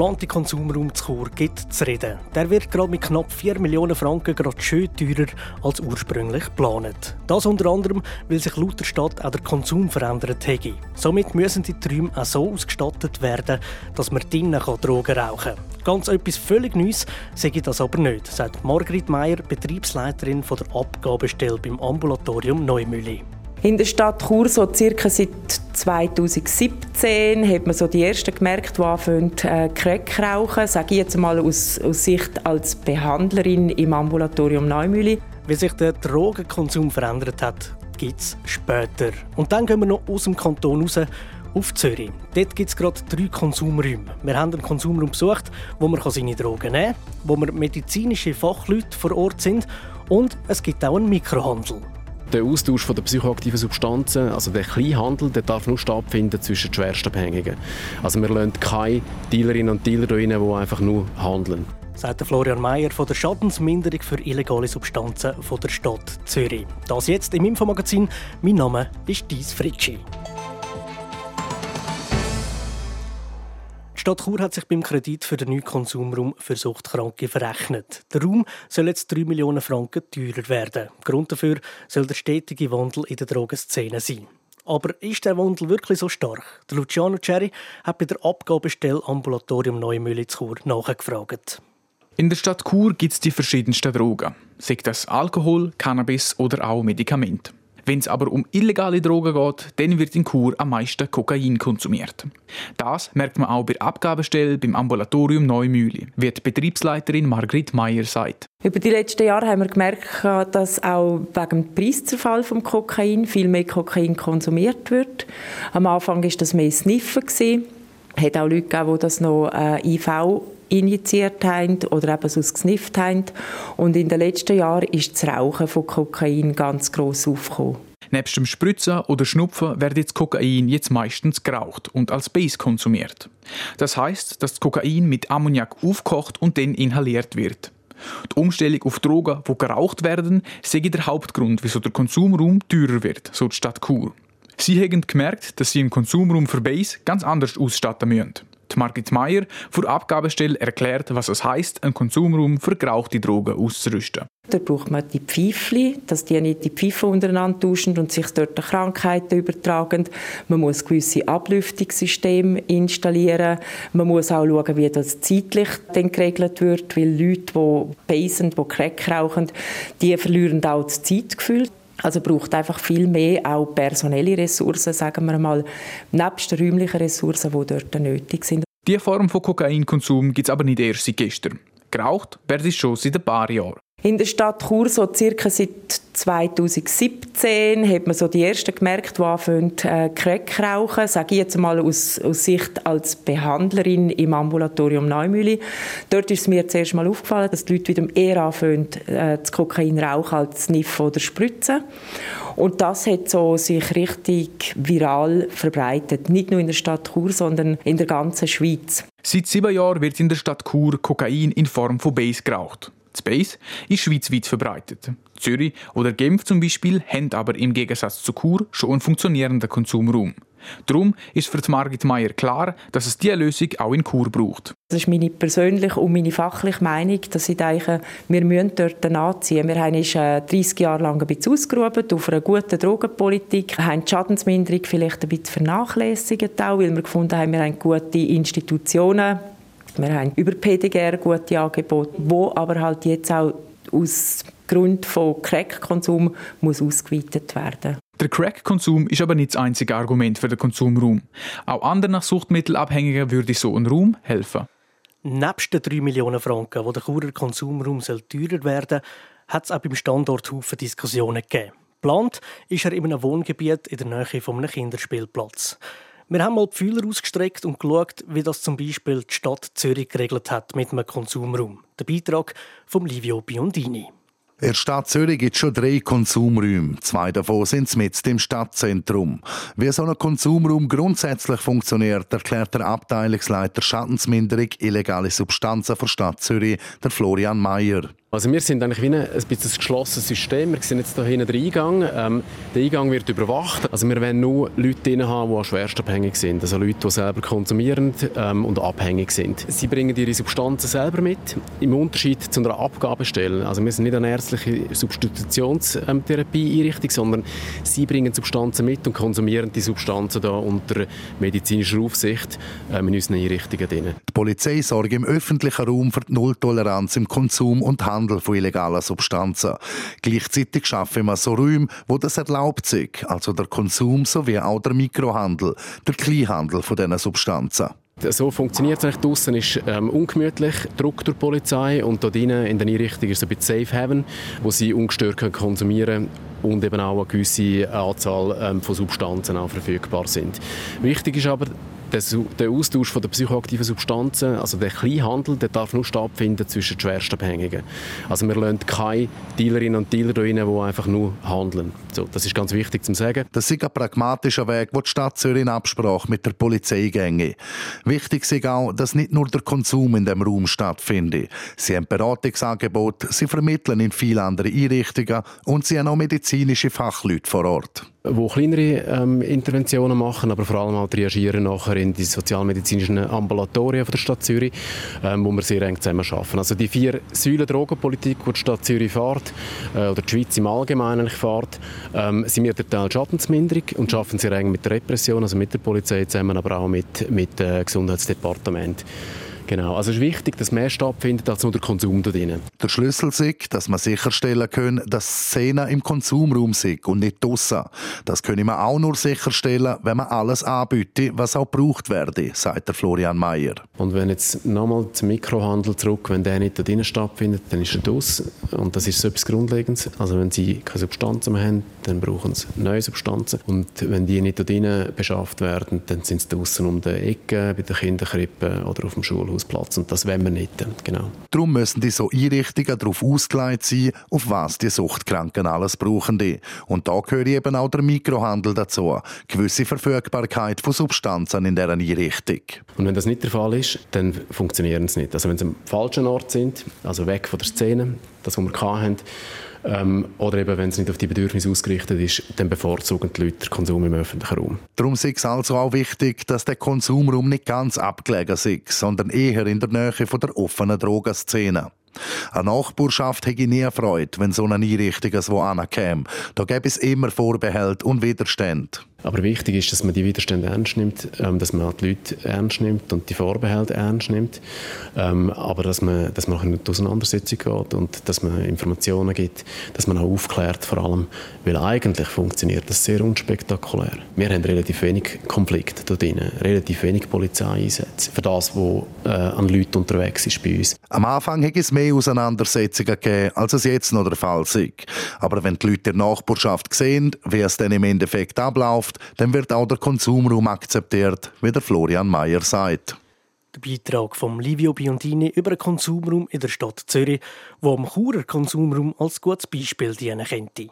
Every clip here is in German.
Geplante Konsumraum zu Chur gibt zu reden. Der wird gerade mit knapp 4 Millionen Franken gerade schön teurer als ursprünglich geplant. Das unter anderem, weil sich laut der Stadt auch der Konsum verändert hat. Somit müssen die Träume auch so ausgestattet werden, dass man drinnen Drogen rauchen kann. Ganz etwas völlig Neues sage ich das aber nicht, sagt Margrit Meier, Betriebsleiterin von der Abgabestelle beim Ambulatorium Neumühle. In der Stadt Chur so circa seit 2017 hat man so die ersten gemerkt, die anfangen äh, Crack rauchen. Sage ich jetzt mal aus, aus Sicht als Behandlerin im Ambulatorium Neumühle. Wie sich der Drogenkonsum verändert hat, gibt es später. Und dann gehen wir noch aus dem Kanton raus auf Zürich. Dort gibt es gerade drei Konsumräume. Wir haben einen Konsumraum besucht, wo man seine Drogen nehmen kann, wo wir medizinische Fachleute vor Ort sind und es gibt auch einen Mikrohandel. Der Austausch von der psychoaktiven Substanzen, also der Kleinhandel, der darf nur stattfinden zwischen Schwerstabhängigen. Also wir lassen keine Dealerinnen und Dealer rein, die einfach nur handeln. Sagt Florian Mayer von der Schadensminderung für illegale Substanzen von der Stadt Zürich. Das jetzt im Infomagazin. Mein Name ist Dies Fritschi. Die Stadt Chur hat sich beim Kredit für den neuen Konsumraum für Suchtkranke verrechnet. Der Raum soll jetzt 3 Millionen Franken teurer werden. Grund dafür soll der stetige Wandel in der Drogenszene sein. Aber ist der Wandel wirklich so stark? Der Luciano Cherry hat bei der Abgabestelle Ambulatorium Neumühle zu Chur nachgefragt. In der Stadt Chur gibt es die verschiedensten Drogen, sei das Alkohol, Cannabis oder auch Medikamente. Wenn es aber um illegale Drogen geht, dann wird in Chur am meisten Kokain konsumiert. Das merkt man auch bei der Abgabestelle beim Ambulatorium Neumühle, wie die Betriebsleiterin Margrit Meyer sagt. Über die letzten Jahre haben wir gemerkt, dass auch wegen dem Preiszerfall vom Kokain viel mehr Kokain konsumiert wird. Am Anfang war das mehr Sniffen. Es hat auch Leute gegeben, die das noch äh, IV injiziert haben oder eben sonst gesnifft haben. Und in den letzten Jahren ist das Rauchen von Kokain ganz gross aufgekommen. Nebst dem Spritzen oder Schnupfen wird das Kokain jetzt meistens geraucht und als Base konsumiert. Das heißt, dass das Kokain mit Ammoniak aufkocht und dann inhaliert wird. Die Umstellung auf Drogen, die geraucht werden, sei der Hauptgrund, wieso der Konsumraum teurer wird, so die Stadt Chur. Sie haben gemerkt, dass sie im Konsumraum für Base ganz anders ausstatten müssen. Die Margit Meyer vor Abgabestelle erklärt, was es heißt, einen Konsumraum für gerauchte Drogen auszurüsten. Da braucht man die Pfeifli, dass die nicht die Pfeife untereinander tauschen und sich dort Krankheiten übertragen. Man muss gewisse Ablüftungssysteme installieren. Man muss auch schauen, wie das zeitlich dann geregelt wird, weil Leute, die beißen, die Crack rauchen, die verlieren auch das Zeitgefühl. Also braucht einfach viel mehr auch personelle Ressourcen, sagen wir mal, nebst räumlichen Ressourcen, die dort nötig sind. Diese Form von Kokainkonsum gibt es aber nicht erst seit gestern. Geraucht wird es schon seit ein paar Jahren. In der Stadt Chur so circa seit 2017 hat man so die ersten gemerkt, die anfangen äh, Crack rauchen. Sage ich jetzt mal aus, aus Sicht als Behandlerin im Ambulatorium Neumühle. Dort ist es mir zuerst mal aufgefallen, dass die Leute wieder eher anfangen, äh, das Kokain rauchen als Sniffen oder Spritzen. Und das hat so sich richtig viral verbreitet. Nicht nur in der Stadt Chur, sondern in der ganzen Schweiz. Seit sieben Jahren wird in der Stadt Chur Kokain in Form von Base geraucht. Space ist schweizweit verbreitet. Zürich oder Genf zum Beispiel haben aber im Gegensatz zu Chur schon einen funktionierenden Konsumraum. Darum ist für Margit Meyer klar, dass es diese Lösung auch in Chur braucht. Das ist meine persönliche und meine fachliche Meinung, dass ich denke, wir müssen dort nachziehen. Wir haben uns 30 äh, Jahre lang ein bisschen ausgeruht auf einer guten Drogenpolitik, wir haben die Schadensminderung vielleicht ein bisschen vernachlässigt, auch, weil wir gefunden haben, wir haben gute Institutionen, wir haben über PDGR gute Angebote, wo aber halt jetzt auch aus Grund von Crack-Konsum muss ausgeweitet werden. Der Crack-Konsum ist aber nicht das einzige Argument für den Konsumraum. Auch anderen Suchtmittelabhängigen würde so ein Raum helfen. Nebst den 3 Millionen Franken, wo der Churer Konsumraum soll teurer werden hat es auch beim Standort Haufen Diskussionen gegeben. Plant ist er in einem Wohngebiet in der Nähe von einem Kinderspielplatz. Wir haben mal die Fühler ausgestreckt und geschaut, wie das zum Beispiel die Stadt Zürich geregelt hat mit einem Konsumraum. Der Beitrag von Livio Biondini. In der Stadt Zürich gibt es schon drei Konsumräume. Zwei davon sind mit im Stadtzentrum. Wie so ein Konsumraum grundsätzlich funktioniert, erklärt der Abteilungsleiter Schadensminderung illegale Substanzen der Stadt Zürich, der Florian Mayer. Also wir sind eigentlich wie ein, ein bisschen ein geschlossenes System. Wir sind jetzt hier hinten den Eingang. Ähm, der Eingang wird überwacht. Also wir wollen nur Leute drin haben, die schwerstabhängig sind. Also Leute, die selber konsumieren ähm, und abhängig sind. Sie bringen ihre Substanzen selber mit, im Unterschied zu einer Abgabestelle. Also wir sind nicht eine ärztliche Substitutionstherapie-Einrichtung, sondern sie bringen Substanzen mit und konsumieren die Substanzen da unter medizinischer Aufsicht ähm, in unseren Einrichtungen drin. Die Polizei sorgt im öffentlichen Raum für die Nulltoleranz im Konsum und Handel Handel von illegalen Substanzen. Gleichzeitig schaffen wir so Räume, wo das erlaubt ist, also der Konsum sowie auch der Mikrohandel, der Kleinhandel von diesen Substanzen. So funktioniert es Draussen ist ähm, ungemütlich, Druck durch die Polizei und dort drinnen in der Einrichtung ist ein bisschen Safe Haven, wo sie ungestört können konsumieren und eben auch eine gewisse Anzahl ähm, von Substanzen auch verfügbar sind. Wichtig ist aber, der Austausch von der psychoaktiven Substanzen, also der Kleinhandel, der darf nur stattfinden zwischen Schwerstabhängigen. Also wir lassen keine Dealerinnen und Dealer rein, die einfach nur handeln. So, das ist ganz wichtig zu sagen. Das ist ein pragmatischer Weg, den die Stadt Zürich in Absprache mit der Polizei gänge. Wichtig ist auch, dass nicht nur der Konsum in dem Raum stattfindet. Sie haben Beratungsangebote, sie vermitteln in viele andere Einrichtungen und sie haben auch medizinische Fachleute vor Ort wo kleinere ähm, Interventionen machen, aber vor allem auch reagieren nachher in die sozialmedizinischen Ambulatorien von der Stadt Zürich, ähm, wo wir sehr eng zusammen arbeiten. Also die vier Säulen Drogenpolitik, die die Stadt Zürich fährt, äh, oder die Schweiz im Allgemeinen fährt, ähm, sind wir der Teil Schadensminderung und arbeiten sehr eng mit der Repression, also mit der Polizei zusammen, aber auch mit, mit dem äh, Gesundheitsdepartement. Genau, also es ist wichtig, dass mehr stattfindet als nur der Konsum da drin. Der Schlüssel ist, dass man sicherstellen können, dass Szenen im Konsumraum sind und nicht draussen. Das können wir auch nur sicherstellen, wenn man alles anbietet, was auch gebraucht werde, sagt der Florian Mayer. Und wenn jetzt nochmal zum Mikrohandel zurück, wenn der nicht da drin stattfindet, dann ist er draus. Und das ist so etwas Grundlegendes. Also wenn sie keine Substanzen mehr haben, dann brauchen sie neue Substanzen. Und wenn die nicht da drin beschafft werden, dann sind sie draußen um die Ecke, bei der Kinderkrippe oder auf dem Schulhaus Ausgangsplatz und das wollen wir nicht. Genau. Darum müssen die so Einrichtungen darauf ausgelegt sein, auf was die Suchtkranken alles brauchen. Die. Und da gehört eben auch der Mikrohandel dazu. Gewisse Verfügbarkeit von Substanzen in dieser Einrichtung. Und wenn das nicht der Fall ist, dann funktionieren sie nicht. Also wenn sie am falschen Ort sind, also weg von der Szene, das, was wir hatten, ähm, oder eben, wenn es nicht auf die Bedürfnisse ausgerichtet ist, dann bevorzugen die Leute den Konsum im öffentlichen Raum. Darum ist es also auch wichtig, dass der Konsumraum nicht ganz abgelegen ist, sondern eher in der Nähe von der offenen Drogenszene. Eine Nachbarschaft hätte nie Freude, wenn so eine Einrichtung so ankäme. Da gäbe es immer Vorbehalte und Widerstände. Aber wichtig ist, dass man die Widerstände ernst nimmt, ähm, dass man die Leute ernst nimmt und die Vorbehalte ernst nimmt, ähm, aber dass man, dass man auch in die Auseinandersetzung geht und dass man Informationen gibt, dass man auch aufklärt vor allem, weil eigentlich funktioniert das sehr unspektakulär. Wir haben relativ wenig Konflikte da drin, relativ wenig Polizeieinsätze für das, was äh, an Leuten unterwegs ist bei uns. Am Anfang hat es mehr Auseinandersetzungen gegeben, als es jetzt noch der Fall ist. Aber wenn die Leute der Nachbarschaft sehen, wie es dann im Endeffekt abläuft, dann wird auch der Konsumraum akzeptiert, wie der Florian Mayer sagt. Der Beitrag von Livio Biondini über den Konsumraum in der Stadt Zürich, wo am Churer Konsumraum als gutes Beispiel dienen könnte.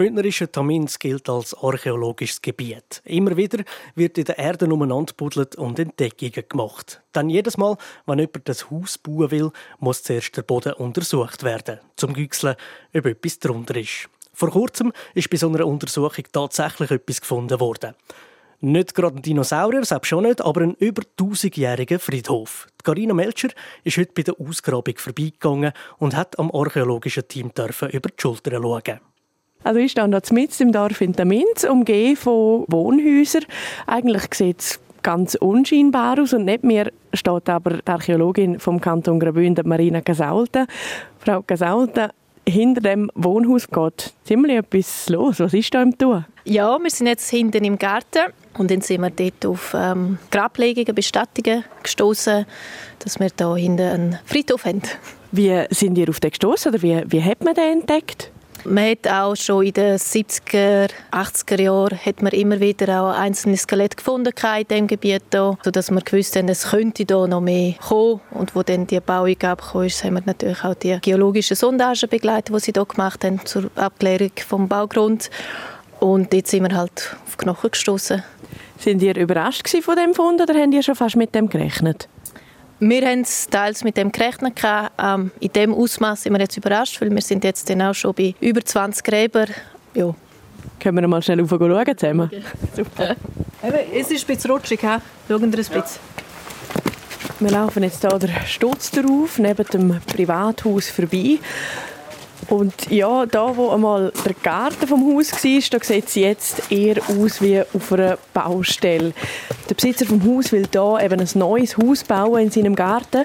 Bündnerische Tamins gilt als archäologisches Gebiet. Immer wieder wird in der Erde umeinander und Entdeckungen gemacht. Denn jedes Mal, wenn jemand das Haus bauen will, muss zuerst der Boden untersucht werden, zum Güchseln, ob etwas drunter ist. Vor kurzem ist bei so einer Untersuchung tatsächlich etwas gefunden worden. Nicht gerade ein Dinosaurier, selbst schon nicht, aber ein über 1000-jähriger Friedhof. Carina Melcher ist heute bei der Ausgrabung vorbeigegangen und hat am archäologischen Team dürfen über die Schulter schauen. Also ich stehe hier mitten im Dorf in der Minz, umgeben von Wohnhäusern. Eigentlich sieht es ganz unscheinbar aus und neben mir steht aber die Archäologin vom Kanton Graubünden, Marina Gasaulta. Frau Gasaulta, hinter dem Wohnhaus geht ziemlich etwas los. Was ist da im Tun? Ja, wir sind jetzt hinten im Garten und dann sind wir dort auf ähm, Grablegungen, Bestattungen gestoßen, dass wir da hinten einen Friedhof haben. Wie sind ihr auf den gestoßen oder wie, wie hat man den entdeckt? Man hat auch schon in den 70er, 80er Jahren hat man immer wieder auch einzelne Skelette gefunden in diesem Gebiet hier, sodass wir gewusst haben, es könnte hier noch mehr kommen. Und wo dann die Bauung abgekommen ist, haben wir natürlich auch die geologischen Sondagen begleitet, die sie hier gemacht haben zur Abklärung des Baugrunds. Und jetzt sind wir halt auf Knochen gestoßen. Sind ihr überrascht von dem Fund oder haben ihr schon fast mit dem gerechnet? Wir haben teils mit dem gerechnet. Ähm, in dem Ausmaß sind wir jetzt überrascht, weil wir sind jetzt dann auch schon bei über 20 Gräbern. Ja. Können wir mal schnell schauen zusammen? Okay. Super. es ist ein bisschen rutschig. Schauen wir ein bisschen. Wir laufen jetzt hier der Stutz drauf, neben dem Privathaus vorbei. Und ja, da wo einmal der Garten vom Haus war, da sieht es jetzt eher aus wie auf einer Baustelle. Der Besitzer vom Haus will da eben ein neues Haus bauen in seinem Garten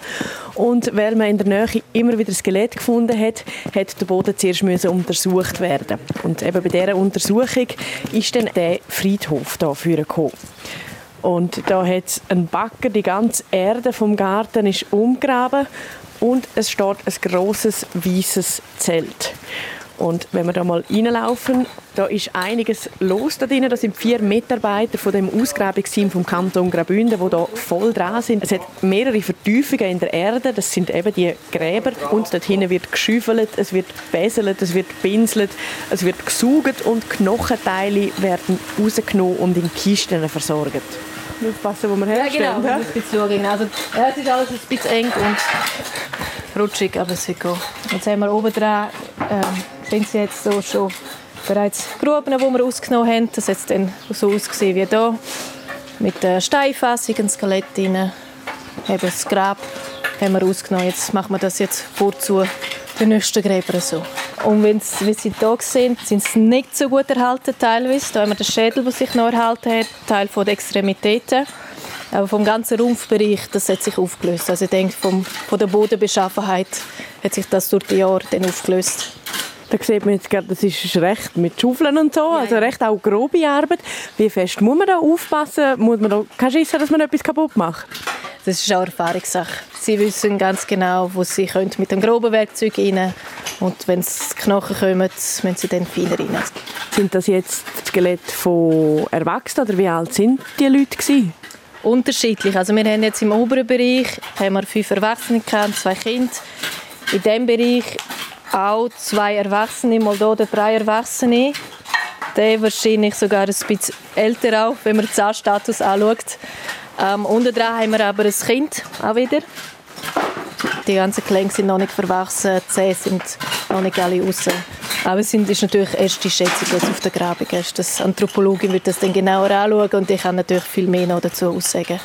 und weil man in der Nähe immer wieder Skelett gefunden hat, hat der Boden zuerst untersucht werden. Und eben bei dieser Untersuchung ist dann der Friedhof da gekommen. Und da hat ein Bagger die ganze Erde vom Garten ist umgraben und es steht ein grosses weißes Zelt. Und wenn wir da mal reinlaufen, da ist einiges los da drinnen. Da sind vier Mitarbeiter von dem Ausgrabungsteam vom Kanton Graubünden, die da voll dran sind. Es hat mehrere Vertiefungen in der Erde. Das sind eben die Gräber. Und dort hinten wird geschüffelt, es wird beselt, es wird pinselt, es wird gesaugt und Knochenteile werden rausgenommen und in Kisten versorgt aufpassen, wo wir herstellen. Ja, genau. Ja? Bisschen. Also, ja, es ist alles ein bisschen eng und rutschig, aber es wird gehen. Jetzt haben wir oben dran, ähm, sind sie jetzt so schon bereits Gruben, die wir ausgenommen haben. Das hat dann so ausgesehen wie hier. Mit der Steinfassung, ein Skelett drin, eben das Grab haben wir ausgenommen. Jetzt machen wir das jetzt vorzu den nächsten Gräber so. Und wenn sie hier sind, sind sie nicht so gut erhalten teilweise. Da haben wir den Schädel, der sich noch erhalten hat, Teil der Extremitäten. Aber vom ganzen Rumpfbereich, das hat sich aufgelöst. Also ich denke, vom, von der Bodenbeschaffenheit hat sich das durch die Jahre dann aufgelöst. Da sieht man jetzt gerade, das ist recht mit Schaufeln und so, also recht auch grobe Arbeit. Wie fest muss man da aufpassen? Muss man da kein Schissen, dass man etwas kaputt macht? Das ist auch Erfahrungssache. Sie wissen ganz genau, wo sie können mit dem groben Werkzeug rein und wenn es Knochen kommen, müssen sie dann feiner rein. Sind das jetzt Skelette von Erwachsenen oder wie alt sind die Leute gewesen? Unterschiedlich. Also wir haben jetzt im oberen Bereich haben wir fünf Erwachsene und zwei Kinder. In diesem Bereich auch zwei Erwachsene, mal hier drei Erwachsene. Der wahrscheinlich sogar ein bisschen älter auch, wenn man den Zahnstatus anschaut. Ähm, unten dran haben wir aber ein Kind auch wieder. Die ganzen Klänge sind noch nicht verwachsen, die Zähne sind noch nicht alle raus. Aber es ist natürlich erst die Schätzung jetzt auf der Grabung. Das Anthropologin wird das dann genauer anschauen und ich kann natürlich viel mehr noch dazu aussagen.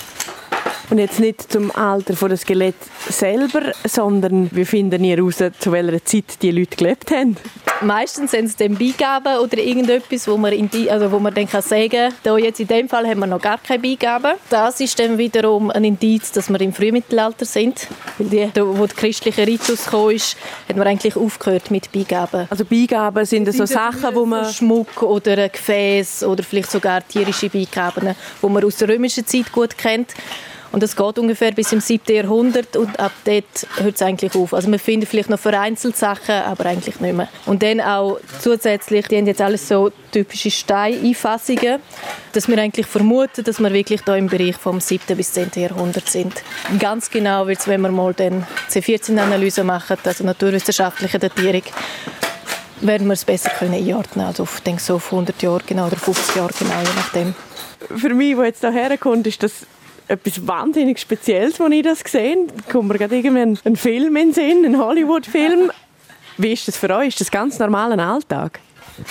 Und jetzt nicht zum Alter des Skelett selber, sondern wie finden ihr heraus, zu welcher Zeit die Leute gelebt haben? Meistens sind es dann Beigaben oder irgendetwas, wo man, die, also wo man dann kann sagen kann, jetzt in dem Fall haben wir noch gar keine Beigaben. Das ist dann wiederum ein Indiz, dass wir im Frühmittelalter sind. Weil die, wo der christliche Ritus kam, ist, hat man eigentlich aufgehört mit Beigaben. Also Beigaben sind das so Sachen, wo man... Schmuck oder ein Gefäß oder vielleicht sogar tierische Beigaben, die man aus der römischen Zeit gut kennt. Und das geht ungefähr bis im 7. Jahrhundert und ab dort hört es eigentlich auf. Also man findet vielleicht noch vereinzelt Sachen, aber eigentlich nicht mehr. Und dann auch zusätzlich, die haben jetzt alles so typische Steineinfassungen, dass wir eigentlich vermuten, dass wir wirklich da im Bereich vom 7. bis 10. Jahrhundert sind. Ganz genau wird es, wenn wir mal den C14-Analyse machen, also naturwissenschaftliche Datierung, werden wir es besser können einordnen Also ich denke so auf 100 Jahre genau oder 50 Jahre genau, je nachdem. Für mich, wo jetzt hierher kommt, ist das etwas wahnsinnig Spezielles, als ich das gesehen habe. Da kommt mir gerade irgendwie ein Film in den Sinn, ein Hollywood-Film. Wie ist das für euch? Ist das ganz normaler Alltag?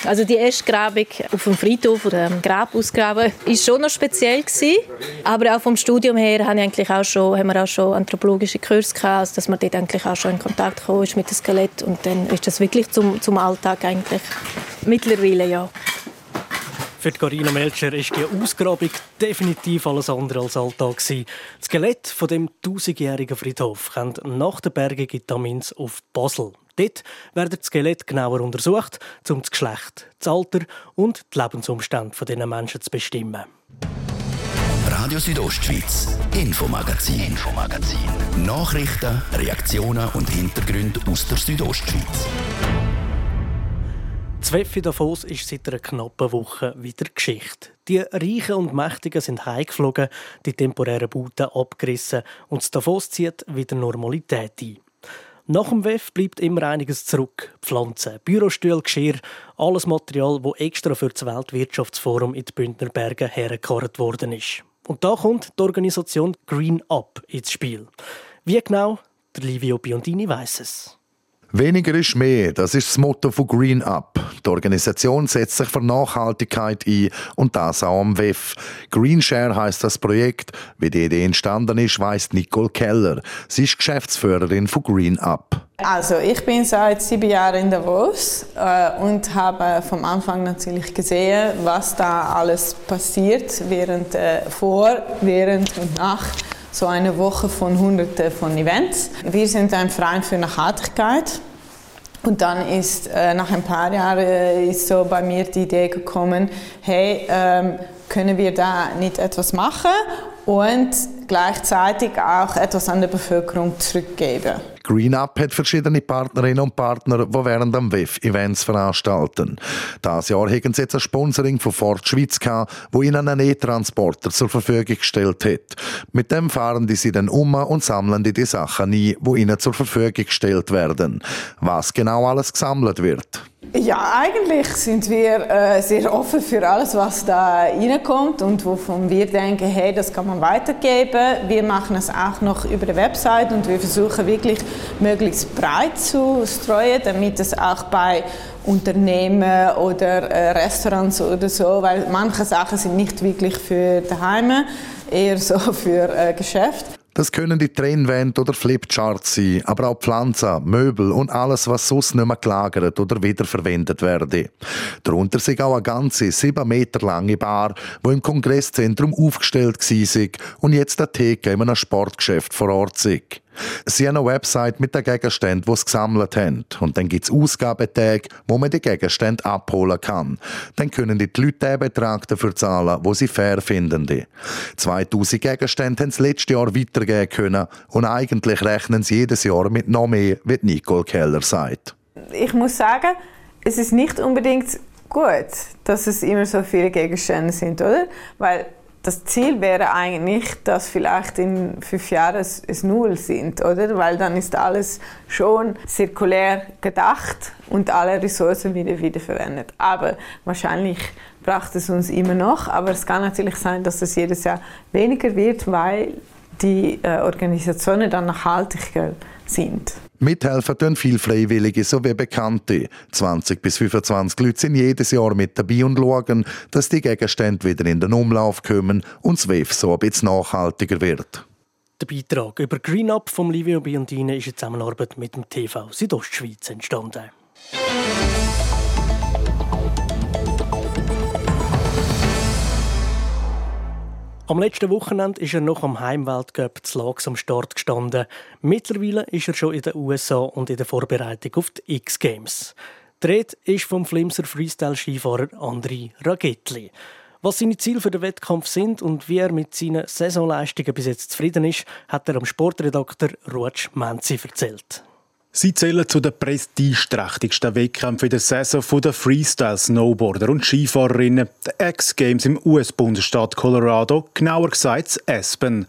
Also die erste Grabung auf dem Friedhof oder dem Grab ausgraben ist schon noch speziell gewesen. Aber auch vom Studium her haben, eigentlich auch schon, haben wir auch schon anthropologische Kurse gehabt, also dass man dort eigentlich auch schon in Kontakt gekommen ist mit dem Skelett und dann ist das wirklich zum, zum Alltag eigentlich. Mittlerweile ja. Für Carina Melcher ist die Ausgrabung definitiv alles andere als Alltag. Das Skelett von dem tausendjährigen Friedhof kommt nach der Bergung in Tamins auf Basel. Dort werden das Skelett genauer untersucht, um das Geschlecht, das Alter und die Lebensumstände dieser Menschen zu bestimmen. Radio Südostschweiz, Infomagazin, Infomagazin. Nachrichten, Reaktionen und Hintergründe aus der Südostschweiz. In Davos ist seit einer knappen Woche wieder Geschichte. Die Reichen und Mächtigen sind heimgeflogen, die temporären Bauten abgerissen und das Davos zieht wieder Normalität ein. Nach dem WEF bleibt immer einiges zurück. Pflanzen, Bürostühle, Geschirr, alles Material, das extra für das Weltwirtschaftsforum in die Bündner Berge hergekarrt worden ist. Und da kommt die Organisation Green Up ins Spiel. Wie genau? Der Livio Biondini weiß es. Weniger ist mehr, das ist das Motto von Green Up. Die Organisation setzt sich für Nachhaltigkeit ein und das auch am WEF. Green Share heißt das Projekt. Wie die Idee entstanden ist, weiss Nicole Keller. Sie ist Geschäftsführerin von Green Up. Also ich bin seit sieben Jahren in Davos äh, und habe vom Anfang natürlich gesehen, was da alles passiert während, äh, vor, während und nach so eine Woche von Hunderten von Events. Wir sind ein Verein für Nachhaltigkeit. Und dann ist äh, nach ein paar Jahren äh, ist so bei mir die Idee gekommen, hey, ähm, können wir da nicht etwas machen und gleichzeitig auch etwas an der Bevölkerung zurückgeben. Green Up hat verschiedene Partnerinnen und Partner, die während dem WEF Events veranstalten. Das Jahr haben sie jetzt ein Sponsoring von Ford Schweiz gehabt, wo ihnen einen E-Transporter zur Verfügung gestellt hat. Mit dem fahren die sie dann um und sammeln die, die Sachen ein, wo ihnen zur Verfügung gestellt werden. Was genau alles gesammelt wird. Ja, eigentlich sind wir äh, sehr offen für alles, was da reinkommt und wovon wir denken, hey, das kann man weitergeben. Wir machen es auch noch über die Website und wir versuchen wirklich möglichst breit zu streuen, damit es auch bei Unternehmen oder äh, Restaurants oder so, weil manche Sachen sind nicht wirklich für daheim, eher so für äh, Geschäft. Das können die Trennwände oder Flipcharts sein, aber auch Pflanzen, Möbel und alles, was sonst nicht mehr gelagert oder wiederverwendet werde. Darunter sind auch eine ganze sieben Meter lange Bar, wo im Kongresszentrum aufgestellt war und jetzt der Theke in einem Sportgeschäft vor Ort ist. Sie haben eine Website mit den Gegenständen, die sie gesammelt haben. Und dann gibt es Ausgabetage, wo man die Gegenstände abholen kann. Dann können die Leute den Betrag dafür zahlen, wo sie fair finden. 2000 Gegenstände haben sie letztes Jahr weitergeben können. Und eigentlich rechnen sie jedes Jahr mit noch mehr, wie Nicole Keller sagt. Ich muss sagen, es ist nicht unbedingt gut, dass es immer so viele Gegenstände sind, oder? Weil das Ziel wäre eigentlich, dass vielleicht in fünf Jahren es, es null sind, oder? Weil dann ist alles schon zirkulär gedacht und alle Ressourcen wieder wiederverwendet. Aber wahrscheinlich braucht es uns immer noch. Aber es kann natürlich sein, dass es jedes Jahr weniger wird, weil die äh, Organisationen dann nachhaltiger sind. Mithelfen tun viel Freiwillige sowie Bekannte. 20 bis 25 Leute sind jedes Jahr mit dabei und schauen, dass die Gegenstände wieder in den Umlauf kommen und das WEF so ein bisschen nachhaltiger wird. Der Beitrag über Green Up vom Livio Biondini ist in Zusammenarbeit mit dem TV Südostschweiz entstanden. Am letzten Wochenende ist er noch am Heimweltcup zu Lags am Start gestanden. Mittlerweile ist er schon in den USA und in der Vorbereitung auf die X-Games. Rede ist vom Flimser Freestyle-Skifahrer Andri Ragetli. Was seine Ziele für den Wettkampf sind und wie er mit seinen Saisonleistungen bis jetzt zufrieden ist, hat er am Sportredakteur Ruatsch Menzi erzählt. Sie zählen zu den prestigeträchtigsten Wettkämpfen der Saison der Freestyle-Snowboarder und Skifahrerinnen, der X-Games im US-Bundesstaat Colorado, genauer gesagt Aspen.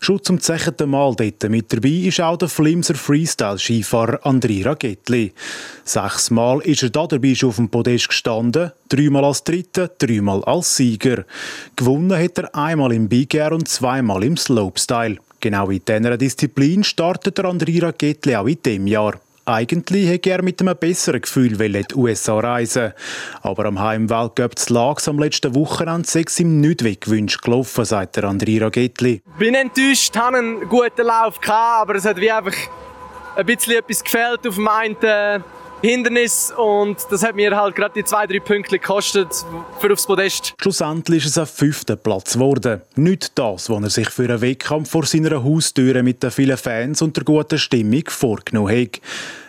Schon zum zehnten Mal dort mit dabei ist auch der Flimser Freestyle-Skifahrer André Ragetli. Sechsmal ist er da dabei schon auf dem Podest gestanden, dreimal als Dritter, dreimal als Sieger. Gewonnen hat er einmal im Big Air und zweimal im Slopestyle. Genau in dieser Disziplin startet der André Ragetli auch in diesem Jahr. Eigentlich hätte er mit einem besseren Gefühl in die USA reisen Aber am Heimweltcup zu Lags am letzten Wochenende sei es ihm nicht wie gewünscht gelaufen, sagt der André Ragetli. Ich bin enttäuscht, hatte einen guten Lauf, aber es hat wie einfach ein bisschen etwas gefällt auf dem einen Hindernis und das hat mir halt gerade die zwei, drei Punkte gekostet für aufs Podest. Schlussendlich ist es ein fünfter Platz geworden. Nicht das, was er sich für einen Wettkampf vor seiner Haustüre mit den vielen Fans und der guten Stimmung vorgenommen hat.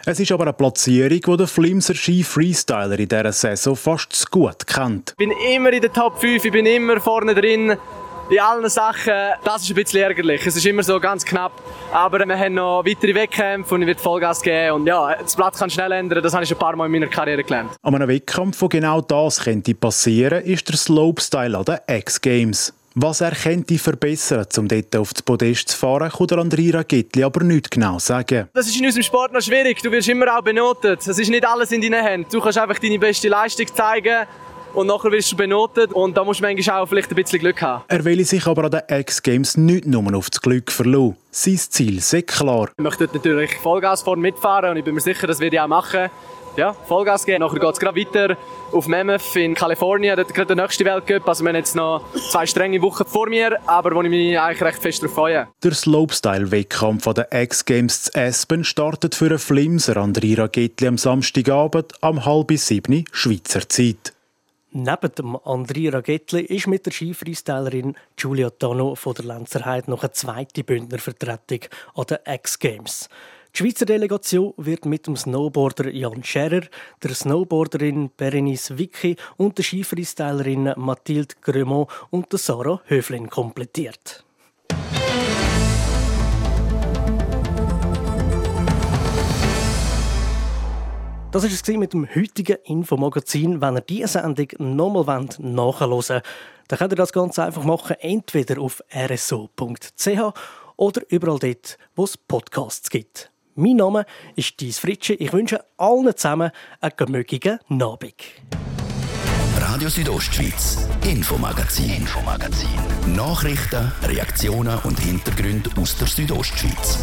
Es ist aber eine Platzierung, die der Flimser Ski Freestyler in dieser Saison fast zu gut kennt. Ich bin immer in der Top 5, ich bin immer vorne drin. In allen Sachen, das ist ein bisschen ärgerlich. Es ist immer so ganz knapp. Aber wir haben noch weitere Wettkämpfe und ich werde Vollgas geben. Und ja, das Blatt kann schnell ändern. Das habe ich ein paar Mal in meiner Karriere gelernt. An einem Wettkampf, wo genau das könnte passieren, ist der Slopestyle an den X-Games. Was er könnte verbessern, um dort auf das Podest zu fahren, kann der Andrea Gittli aber nicht genau sagen. Das ist in unserem Sport noch schwierig. Du wirst immer auch benotet. Es ist nicht alles in deinen Händen. Du kannst einfach deine beste Leistung zeigen und nachher wirst du benotet und da musst du manchmal auch vielleicht ein bisschen Glück haben. Er will sich aber an den X-Games nicht nur auf das Glück verlassen. Sein Ziel ist klar. Ich möchte natürlich Vollgas vorne mitfahren und ich bin mir sicher, das werde ich auch machen ja, Vollgas geben. Nachher geht es gerade weiter auf Mammoth in Kalifornien. Dort gerade der nächste Weltcup. Also wir haben jetzt noch zwei strenge Wochen vor mir, aber wo ich mich eigentlich recht fest darauf freue. Der Slopestyle-Wettkampf der X-Games zu Aspen startet für einen Flimser Andrira Gittli am Samstagabend um halb sieben Schweizer Zeit. Neben dem Andrea Ragettli ist mit der Skifreestylerin Giulia Tano von der Lenzerheide noch eine zweite Bündnervertretung an den X-Games. Die Schweizer Delegation wird mit dem Snowboarder Jan Scherer, der Snowboarderin Berenice Wicki und der Skifreestylerin Mathilde Gremont und der Sarah Höflin komplettiert. Das war es mit dem heutigen Infomagazin. Wenn ihr diese Sendung nochmal nachhören wollt, dann könnt ihr das ganz einfach machen, entweder auf rso.ch oder überall dort, wo es Podcasts gibt. Mein Name ist Dies Fritsche. Ich wünsche allen zusammen einen gemögigen Abend. Radio Südostschweiz, Infomagazin, Infomagazin. Nachrichten, Reaktionen und Hintergründe aus der Südostschweiz.